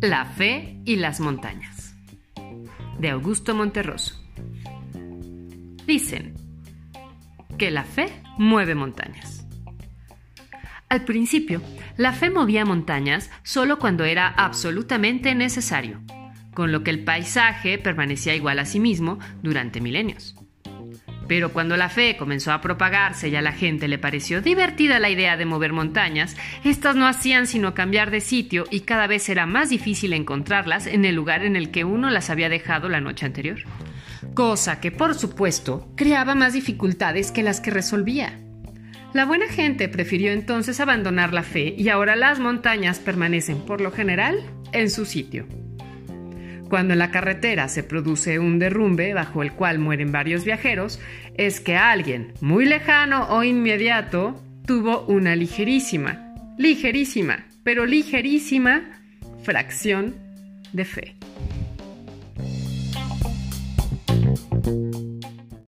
La fe y las montañas. De Augusto Monterroso. Dicen que la fe mueve montañas. Al principio, la fe movía montañas solo cuando era absolutamente necesario, con lo que el paisaje permanecía igual a sí mismo durante milenios. Pero cuando la fe comenzó a propagarse y a la gente le pareció divertida la idea de mover montañas, estas no hacían sino cambiar de sitio y cada vez era más difícil encontrarlas en el lugar en el que uno las había dejado la noche anterior. Cosa que, por supuesto, creaba más dificultades que las que resolvía. La buena gente prefirió entonces abandonar la fe y ahora las montañas permanecen, por lo general, en su sitio. Cuando en la carretera se produce un derrumbe bajo el cual mueren varios viajeros, es que alguien, muy lejano o inmediato, tuvo una ligerísima, ligerísima, pero ligerísima fracción de fe.